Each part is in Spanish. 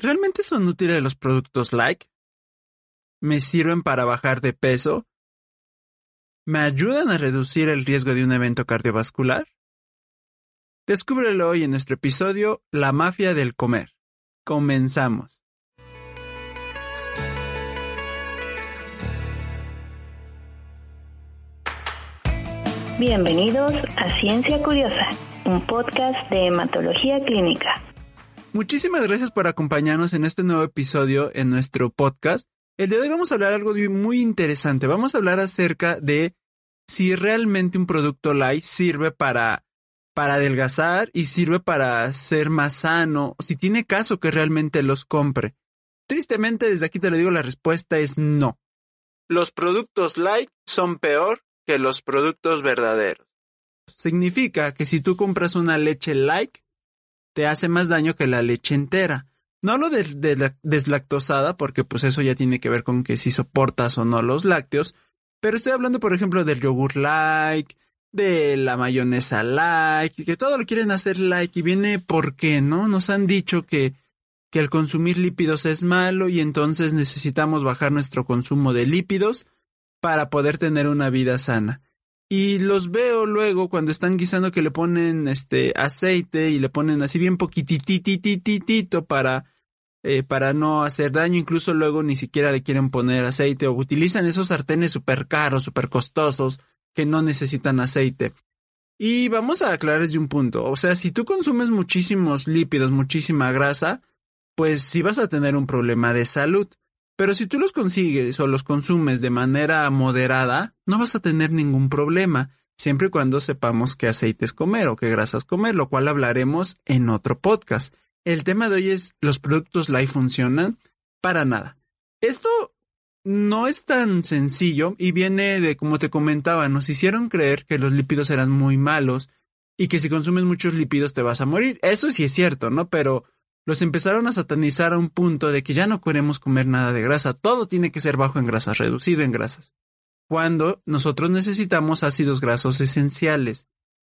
¿Realmente son útiles los productos like? ¿Me sirven para bajar de peso? ¿Me ayudan a reducir el riesgo de un evento cardiovascular? Descúbrelo hoy en nuestro episodio La mafia del comer. Comenzamos. Bienvenidos a Ciencia Curiosa, un podcast de hematología clínica. Muchísimas gracias por acompañarnos en este nuevo episodio en nuestro podcast. El de hoy vamos a hablar algo muy interesante. Vamos a hablar acerca de si realmente un producto light sirve para, para adelgazar y sirve para ser más sano, si tiene caso que realmente los compre. Tristemente, desde aquí te lo digo, la respuesta es no. Los productos light son peor que los productos verdaderos. Significa que si tú compras una leche light, te hace más daño que la leche entera. No hablo de, deslactosada, porque pues eso ya tiene que ver con que si soportas o no los lácteos, pero estoy hablando, por ejemplo, del yogur like, de la mayonesa like, que todo lo quieren hacer like y viene porque, ¿no? Nos han dicho que, que el consumir lípidos es malo y entonces necesitamos bajar nuestro consumo de lípidos para poder tener una vida sana. Y los veo luego cuando están guisando que le ponen este aceite y le ponen así bien poquititititito para, eh, para no hacer daño. Incluso luego ni siquiera le quieren poner aceite o utilizan esos sartenes súper caros, súper costosos que no necesitan aceite. Y vamos a aclarar desde un punto. O sea, si tú consumes muchísimos lípidos, muchísima grasa, pues sí vas a tener un problema de salud. Pero si tú los consigues o los consumes de manera moderada, no vas a tener ningún problema, siempre y cuando sepamos qué aceites comer o qué grasas comer, lo cual hablaremos en otro podcast. El tema de hoy es los productos light funcionan para nada. Esto no es tan sencillo y viene de, como te comentaba, nos hicieron creer que los lípidos eran muy malos y que si consumes muchos lípidos te vas a morir. Eso sí es cierto, ¿no? Pero los empezaron a satanizar a un punto de que ya no queremos comer nada de grasa, todo tiene que ser bajo en grasas, reducido en grasas. Cuando nosotros necesitamos ácidos grasos esenciales,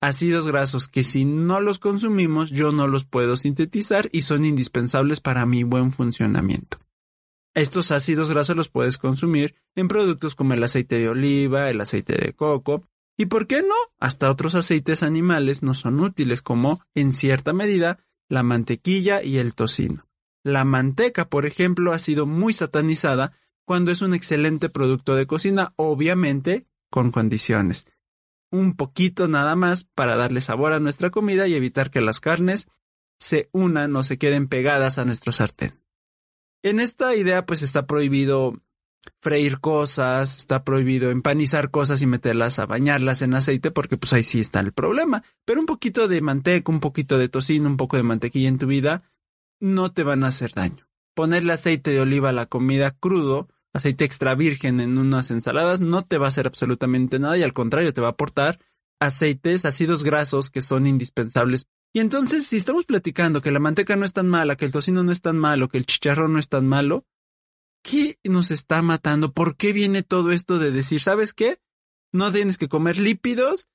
ácidos grasos que si no los consumimos yo no los puedo sintetizar y son indispensables para mi buen funcionamiento. Estos ácidos grasos los puedes consumir en productos como el aceite de oliva, el aceite de coco, y por qué no, hasta otros aceites animales no son útiles como, en cierta medida, la mantequilla y el tocino. La manteca, por ejemplo, ha sido muy satanizada cuando es un excelente producto de cocina, obviamente con condiciones. Un poquito nada más para darle sabor a nuestra comida y evitar que las carnes se unan o se queden pegadas a nuestro sartén. En esta idea pues está prohibido freír cosas, está prohibido empanizar cosas y meterlas a bañarlas en aceite porque pues ahí sí está el problema. Pero un poquito de manteca, un poquito de tocino, un poco de mantequilla en tu vida no te van a hacer daño. Ponerle aceite de oliva a la comida crudo, aceite extra virgen en unas ensaladas no te va a hacer absolutamente nada y al contrario te va a aportar aceites, ácidos grasos que son indispensables. Y entonces si estamos platicando que la manteca no es tan mala, que el tocino no es tan malo, que el chicharrón no es tan malo, ¿qué nos está matando? ¿Por qué viene todo esto de decir, ¿sabes qué? No tienes que comer lípidos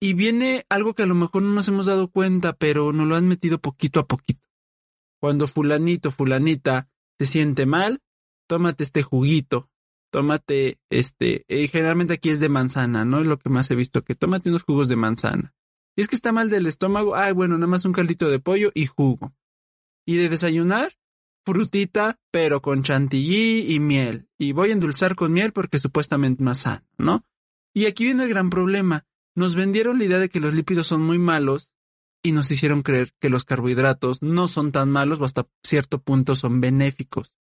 y viene algo que a lo mejor no nos hemos dado cuenta, pero nos lo han metido poquito a poquito. Cuando fulanito, fulanita se siente mal, tómate este juguito, tómate este, eh, generalmente aquí es de manzana, ¿no? Es lo que más he visto, que tómate unos jugos de manzana. Y es que está mal del estómago, ay, bueno, nada más un caldito de pollo y jugo. Y de desayunar, frutita, pero con chantilly y miel. Y voy a endulzar con miel porque supuestamente más sano, ¿no? Y aquí viene el gran problema. Nos vendieron la idea de que los lípidos son muy malos y nos hicieron creer que los carbohidratos no son tan malos o hasta cierto punto son benéficos.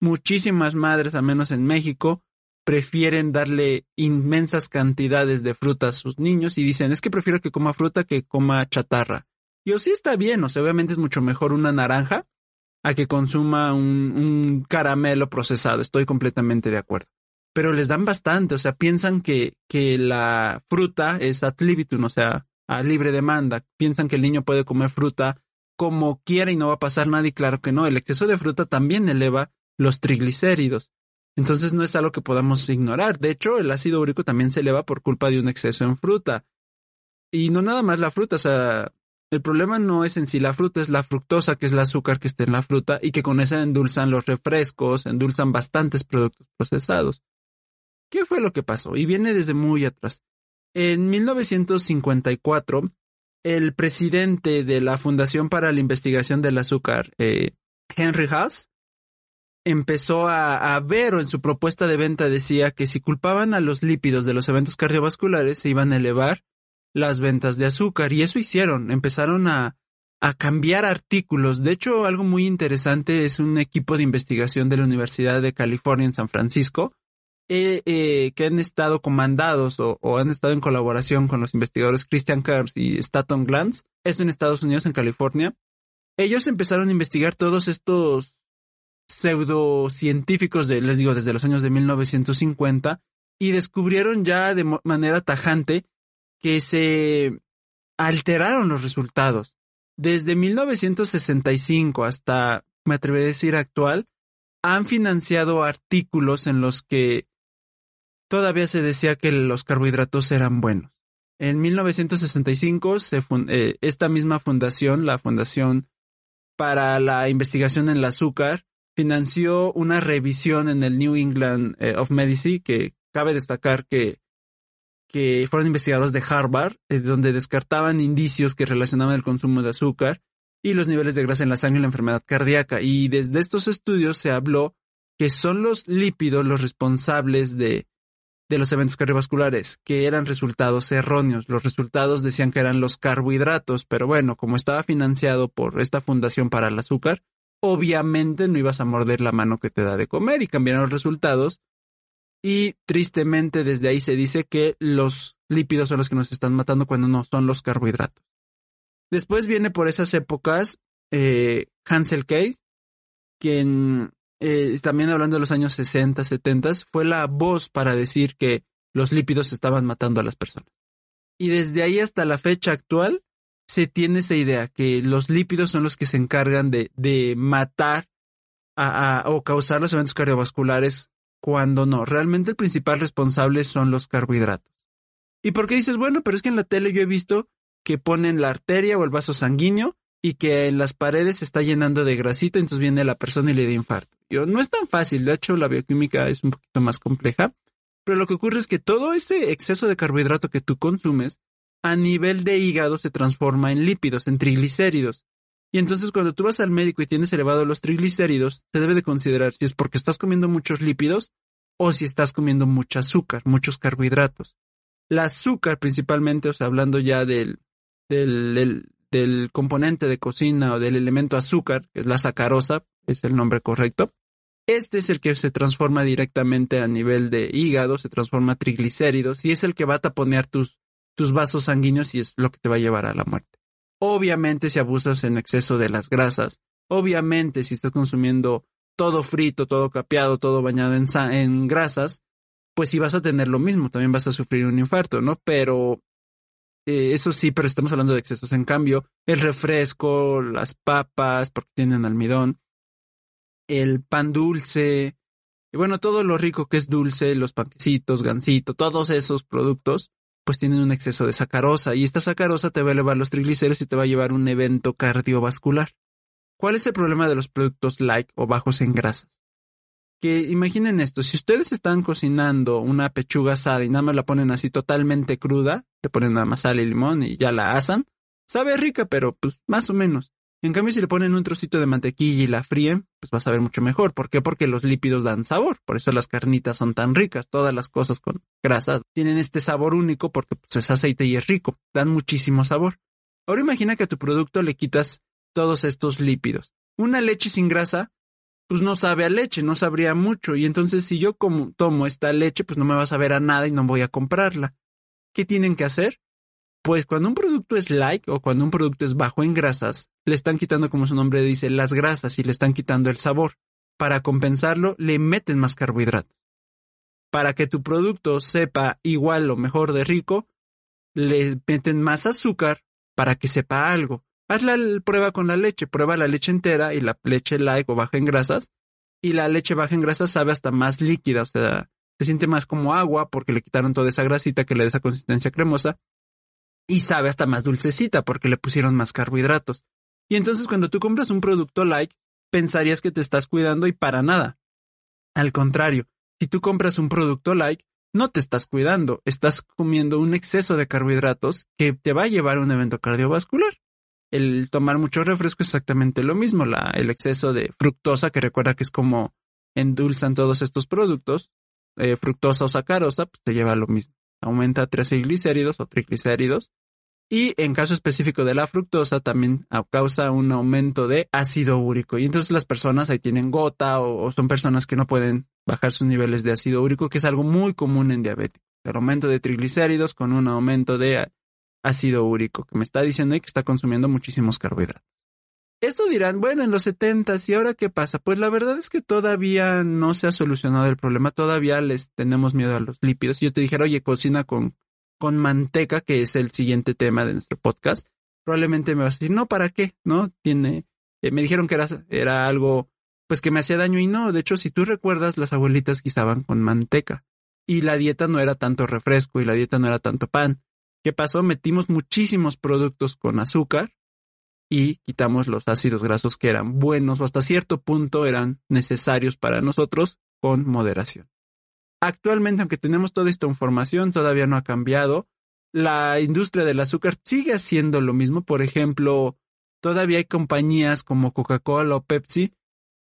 Muchísimas madres, al menos en México, prefieren darle inmensas cantidades de fruta a sus niños y dicen, es que prefiero que coma fruta que coma chatarra. Y o sí está bien, o sea, obviamente es mucho mejor una naranja a que consuma un, un caramelo procesado. Estoy completamente de acuerdo. Pero les dan bastante, o sea, piensan que, que la fruta es ad libitum, o sea, a libre demanda. Piensan que el niño puede comer fruta como quiera y no va a pasar nada y claro que no. El exceso de fruta también eleva los triglicéridos. Entonces no es algo que podamos ignorar. De hecho, el ácido úrico también se eleva por culpa de un exceso en fruta. Y no nada más la fruta, o sea, el problema no es en sí la fruta, es la fructosa, que es el azúcar que está en la fruta y que con esa endulzan los refrescos, endulzan bastantes productos procesados. ¿Qué fue lo que pasó? Y viene desde muy atrás. En 1954, el presidente de la Fundación para la Investigación del Azúcar, eh, Henry Haas, empezó a, a, ver o en su propuesta de venta decía que si culpaban a los lípidos de los eventos cardiovasculares se iban a elevar las ventas de azúcar y eso hicieron, empezaron a, a cambiar artículos. De hecho, algo muy interesante es un equipo de investigación de la Universidad de California en San Francisco eh, eh, que han estado comandados o, han estado en colaboración con los investigadores Christian Kers y Staton Glantz, esto en Estados Unidos, en California. Ellos empezaron a investigar todos estos pseudocientíficos de, les digo, desde los años de 1950 y descubrieron ya de manera tajante que se alteraron los resultados. Desde 1965 hasta, me atrevería a decir, actual, han financiado artículos en los que todavía se decía que los carbohidratos eran buenos. En 1965, se eh, esta misma fundación, la Fundación para la Investigación en el Azúcar, financió una revisión en el New England eh, of Medicine, que cabe destacar que que fueron investigadores de Harvard, eh, donde descartaban indicios que relacionaban el consumo de azúcar y los niveles de grasa en la sangre y la enfermedad cardíaca. Y desde estos estudios se habló que son los lípidos los responsables de, de los eventos cardiovasculares, que eran resultados erróneos. Los resultados decían que eran los carbohidratos, pero bueno, como estaba financiado por esta fundación para el azúcar, obviamente no ibas a morder la mano que te da de comer y cambiaron los resultados y tristemente desde ahí se dice que los lípidos son los que nos están matando cuando no son los carbohidratos. Después viene por esas épocas eh, Hansel Case, quien eh, también hablando de los años 60, 70, fue la voz para decir que los lípidos estaban matando a las personas. Y desde ahí hasta la fecha actual se tiene esa idea que los lípidos son los que se encargan de, matar o causar los eventos cardiovasculares cuando no, realmente el principal responsable son los carbohidratos. ¿Y por qué dices, bueno, pero es que en la tele yo he visto que ponen la arteria o el vaso sanguíneo y que en las paredes se está llenando de grasita, entonces viene la persona y le da infarto. Yo, no es tan fácil, de hecho la bioquímica es un poquito más compleja, pero lo que ocurre es que todo este exceso de carbohidrato que tú consumes a nivel de hígado se transforma en lípidos, en triglicéridos. Y entonces cuando tú vas al médico y tienes elevado los triglicéridos, se debe de considerar si es porque estás comiendo muchos lípidos o si estás comiendo mucho azúcar, muchos carbohidratos. El azúcar principalmente, o sea, hablando ya del, del, del, del componente de cocina o del elemento azúcar, que es la sacarosa, es el nombre correcto, este es el que se transforma directamente a nivel de hígado, se transforma a triglicéridos y es el que va a taponear tus, tus vasos sanguíneos y es lo que te va a llevar a la muerte. Obviamente si abusas en exceso de las grasas, obviamente si estás consumiendo todo frito, todo capeado, todo bañado en, grasas, pues sí vas a tener lo mismo, también vas a sufrir un infarto, ¿no? Pero eh, eso sí, pero estamos hablando de excesos. En cambio, el refresco, las papas, porque tienen almidón, el pan dulce, y bueno, todo lo rico que es dulce, los panquecitos, gansito, todos esos productos, pues tienen un exceso de sacarosa y esta sacarosa te va a elevar los triglicéridos y te va a llevar un evento cardiovascular. ¿Cuál es el problema de los productos light o bajos en grasas? Que imaginen esto, si ustedes están cocinando una pechuga asada y nada más la ponen así totalmente cruda, le ponen nada más sal y limón y ya la asan, sabe rica, pero pues más o menos. En cambio, si le ponen un trocito de mantequilla y la fríen, pues va a saber mucho mejor. ¿Por qué? Porque los lípidos dan sabor. Por eso las carnitas son tan ricas. Todas las cosas con grasa tienen este sabor único porque pues, es aceite y es rico. Dan muchísimo sabor. Ahora imagina que a tu producto le quitas todos estos lípidos. Una leche sin grasa, pues no sabe a leche, no sabría mucho. Y entonces si yo como, tomo esta leche, pues no me va a saber a nada y no voy a comprarla. ¿Qué tienen que hacer? Pues cuando un producto es like o cuando un producto es bajo en grasas, le están quitando, como su nombre dice, las grasas y le están quitando el sabor. Para compensarlo, le meten más carbohidratos. Para que tu producto sepa igual o mejor de rico, le meten más azúcar para que sepa algo. Haz la prueba con la leche, prueba la leche entera y la leche light o baja en grasas, y la leche baja en grasas sabe hasta más líquida, o sea, se siente más como agua porque le quitaron toda esa grasita que le da esa consistencia cremosa, y sabe hasta más dulcecita porque le pusieron más carbohidratos. Y entonces cuando tú compras un producto light, pensarías que te estás cuidando y para nada. Al contrario, si tú compras un producto light, no te estás cuidando, estás comiendo un exceso de carbohidratos que te va a llevar a un evento cardiovascular. El tomar mucho refresco es exactamente lo mismo, el exceso de fructosa, que recuerda que es como endulzan todos estos productos, eh, fructosa o sacarosa, pues te lleva a lo mismo. Aumenta triglicéridos o triglicéridos. Y en caso específico de la fructosa, también causa un aumento de ácido úrico. Y entonces las personas ahí tienen gota o son personas que no pueden bajar sus niveles de ácido úrico, que es algo muy común en diabetes. El aumento de triglicéridos con un aumento de ácido úrico, que me está diciendo ahí que está consumiendo muchísimos carbohidratos. Esto dirán, bueno, en los 70 ¿y ahora qué pasa? Pues la verdad es que todavía no se ha solucionado el problema, todavía les tenemos miedo a los lípidos. Yo te dijera, oye, cocina con, con manteca, que es el siguiente tema de nuestro podcast, probablemente me vas a decir, no, ¿para qué? ¿No? Tiene, eh, me dijeron que era, era algo pues que me hacía daño y no. De hecho, si tú recuerdas, las abuelitas guisaban con manteca y la dieta no era tanto refresco y la dieta no era tanto pan. ¿Qué pasó? Metimos muchísimos productos con azúcar y quitamos los ácidos grasos que eran buenos o hasta cierto punto eran necesarios para nosotros con moderación. Actualmente, aunque tenemos toda esta información, todavía no ha cambiado. La industria del azúcar sigue haciendo lo mismo. Por ejemplo, todavía hay compañías como Coca-Cola o Pepsi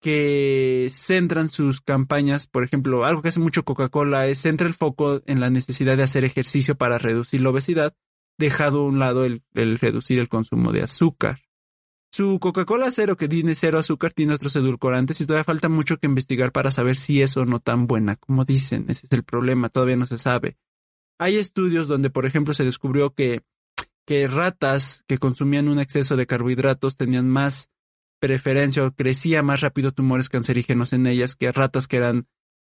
que centran sus campañas, por ejemplo, algo que hace mucho Coca-Cola es centra el foco en la necesidad de hacer ejercicio para reducir la obesidad, dejado a un lado el, reducir el consumo de azúcar. Su Coca-Cola cero, que tiene cero azúcar, tiene otros edulcorantes y todavía falta mucho que investigar para saber si es o no tan buena, como dicen. Ese es el problema, todavía no se sabe. Hay estudios donde, por ejemplo, se descubrió que, que ratas que consumían un exceso de carbohidratos tenían más preferencia o crecía más rápido tumores cancerígenos en ellas que ratas que eran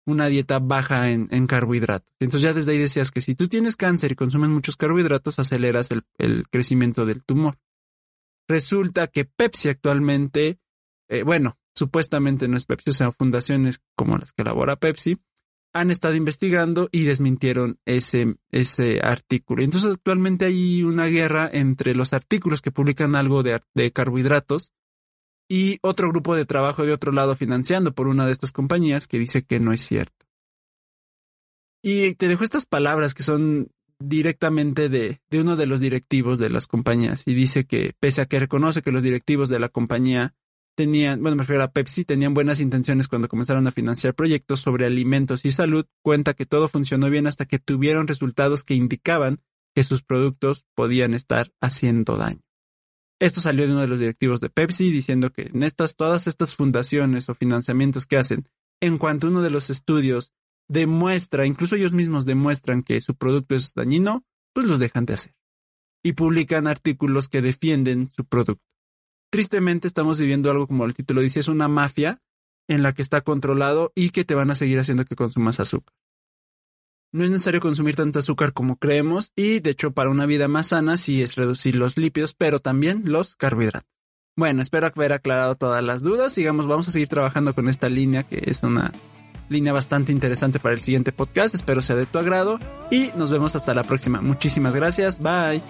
una dieta baja en, carbohidratos. Entonces ya desde ahí decías que si tú tienes cáncer y consumes muchos carbohidratos, aceleras el, crecimiento del tumor. Resulta que Pepsi actualmente, eh, bueno, supuestamente no es Pepsi, o sea, fundaciones como las que elabora Pepsi, han estado investigando y desmintieron ese, ese artículo. Entonces actualmente hay una guerra entre los artículos que publican algo de, de carbohidratos y otro grupo de trabajo de otro lado financiando por una de estas compañías que dice que no es cierto. Y te dejo estas palabras que son directamente de, uno de los directivos de las compañías y dice que pese a que reconoce que los directivos de la compañía tenían, bueno, me refiero a Pepsi, tenían buenas intenciones cuando comenzaron a financiar proyectos sobre alimentos y salud, cuenta que todo funcionó bien hasta que tuvieron resultados que indicaban que sus productos podían estar haciendo daño. Esto salió de uno de los directivos de Pepsi diciendo que en estas, todas estas fundaciones o financiamientos que hacen, en cuanto uno de los estudios demuestra, incluso ellos mismos demuestran que su producto es dañino, pues los dejan de hacer. Y publican artículos que defienden su producto. Tristemente estamos viviendo algo como el título dice, es una mafia en la que está controlado y que te van a seguir haciendo que consumas azúcar. No es necesario consumir tanta azúcar como creemos y de hecho para una vida más sana sí es reducir los lípidos, pero también los carbohidratos. Bueno, espero haber aclarado todas las dudas. Sigamos, vamos a seguir trabajando con esta línea que es una línea bastante interesante para el siguiente podcast. Espero sea de tu agrado y nos vemos hasta la próxima. Muchísimas gracias. Bye.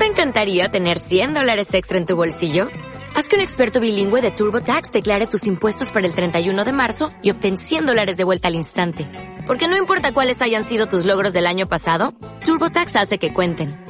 te encantaría tener 100 dólares extra en tu bolsillo? Haz que un experto bilingüe de TurboTax declare tus impuestos para el 31 de marzo y obtén 100 dólares de vuelta al instante. Porque no importa cuáles hayan sido tus logros del año pasado, TurboTax hace que cuenten.